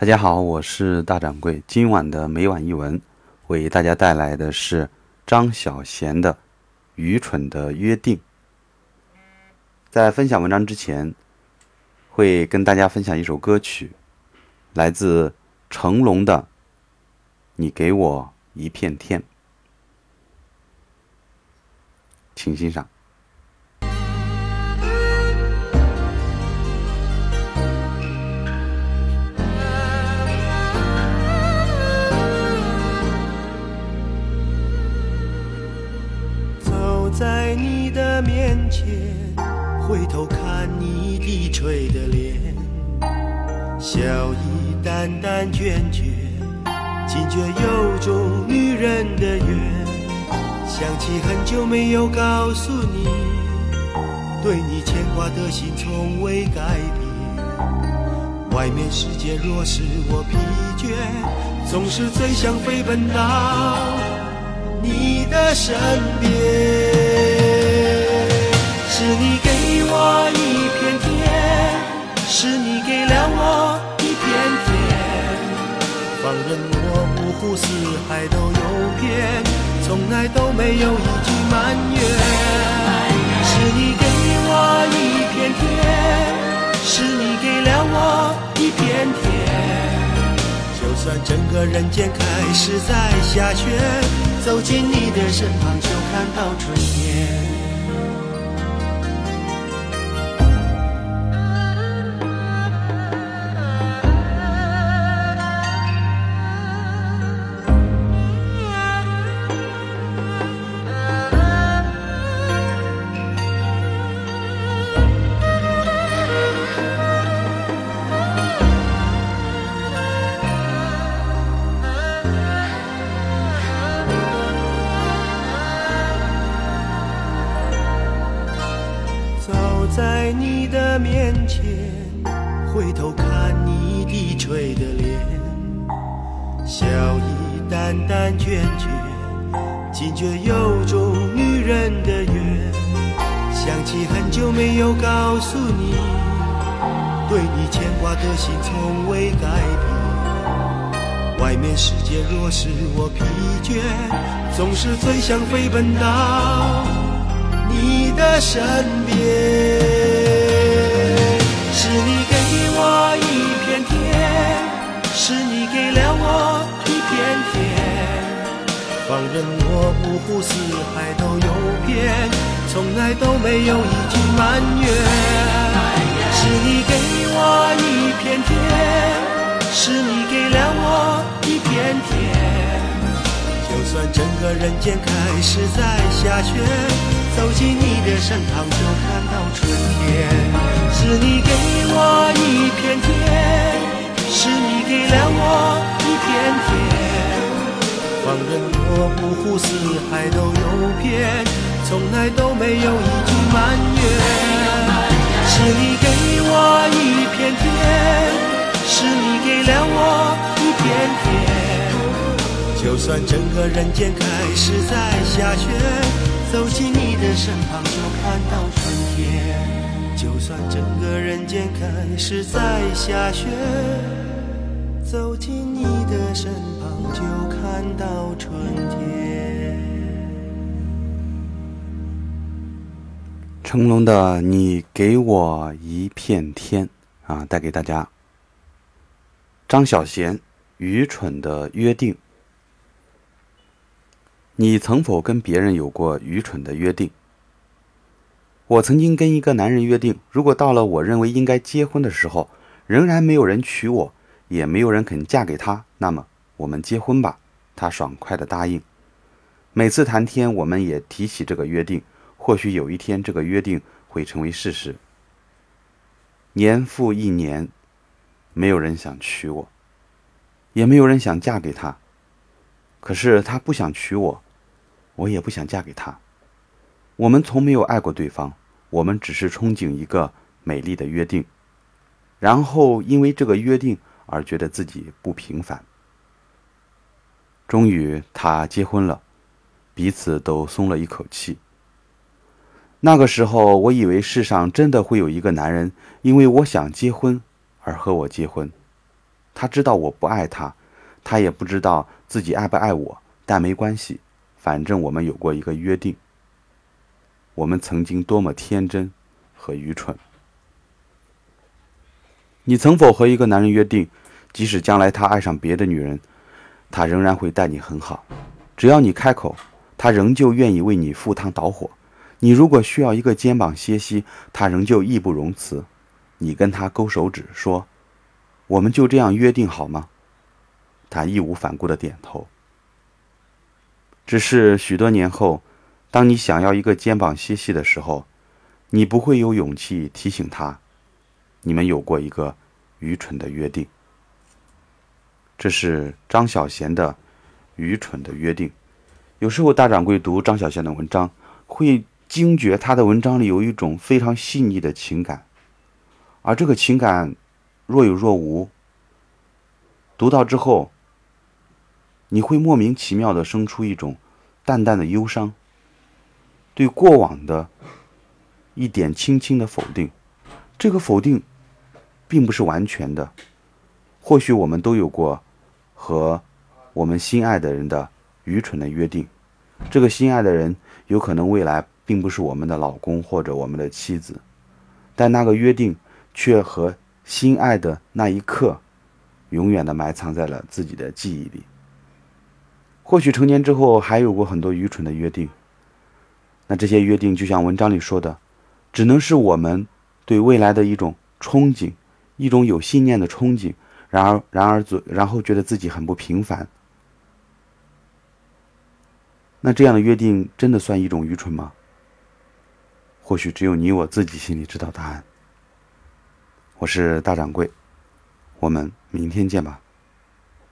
大家好，我是大掌柜。今晚的每晚一文，为大家带来的是张小娴的《愚蠢的约定》。在分享文章之前，会跟大家分享一首歌曲，来自成龙的《你给我一片天》，请欣赏。回头看你低垂的脸，笑意淡淡倦倦，惊觉有种女人的缘。想起很久没有告诉你，对你牵挂的心从未改变。外面世界若使我疲倦，总是最想飞奔到你的身边。是你给了我一片天，放任我五湖四海都游遍，从来都没有一句埋怨。是你给我一片天，是你给了我一片天，就算整个人间开始在下雪，走进你的身旁就看到春天。前，回头看你低垂的脸，笑意淡淡倦倦，惊觉有种女人的缘。想起很久没有告诉你，对你牵挂的心从未改变。外面世界若使我疲倦，总是最想飞奔到你的身边。放任我五湖四海都游遍，从来都没有一句埋怨。是你给我一片天，是你给了我一片天，就算整个人间开始在下雪，走进你的身旁就看到春天。是你给我一片天，是你给了我一片天，任我五湖四海都游遍，从来都没有一句埋怨。是你给我一片天，是你给了我一片天，就算整个人间开始在下雪，走进你的身旁就看到春天。就算整个人间开始在下雪，走进你的身旁就看到春天。成龙的《你给我一片天》啊，带给大家。张小娴《愚蠢的约定》，你曾否跟别人有过愚蠢的约定？我曾经跟一个男人约定，如果到了我认为应该结婚的时候，仍然没有人娶我，也没有人肯嫁给他，那么我们结婚吧。他爽快的答应。每次谈天，我们也提起这个约定。或许有一天，这个约定会成为事实。年复一年，没有人想娶我，也没有人想嫁给他。可是他不想娶我，我也不想嫁给他。我们从没有爱过对方。我们只是憧憬一个美丽的约定，然后因为这个约定而觉得自己不平凡。终于，他结婚了，彼此都松了一口气。那个时候，我以为世上真的会有一个男人，因为我想结婚而和我结婚。他知道我不爱他，他也不知道自己爱不爱我，但没关系，反正我们有过一个约定。我们曾经多么天真和愚蠢！你曾否和一个男人约定，即使将来他爱上别的女人，他仍然会待你很好，只要你开口，他仍旧愿意为你赴汤蹈火。你如果需要一个肩膀歇息，他仍旧义不容辞。你跟他勾手指说：“我们就这样约定好吗？”他义无反顾的点头。只是许多年后，当你想要一个肩膀歇息的时候，你不会有勇气提醒他，你们有过一个愚蠢的约定。这是张小娴的《愚蠢的约定》。有时候大掌柜读张小娴的文章，会惊觉他的文章里有一种非常细腻的情感。而这个情感若有若无，读到之后，你会莫名其妙的生出一种淡淡的忧伤，对过往的一点轻轻的否定。这个否定并不是完全的，或许我们都有过和我们心爱的人的愚蠢的约定。这个心爱的人有可能未来并不是我们的老公或者我们的妻子，但那个约定。却和心爱的那一刻，永远的埋藏在了自己的记忆里。或许成年之后还有过很多愚蠢的约定，那这些约定就像文章里说的，只能是我们对未来的一种憧憬，一种有信念的憧憬。然而，然而，然后觉得自己很不平凡。那这样的约定真的算一种愚蠢吗？或许只有你我自己心里知道答案。我是大掌柜，我们明天见吧。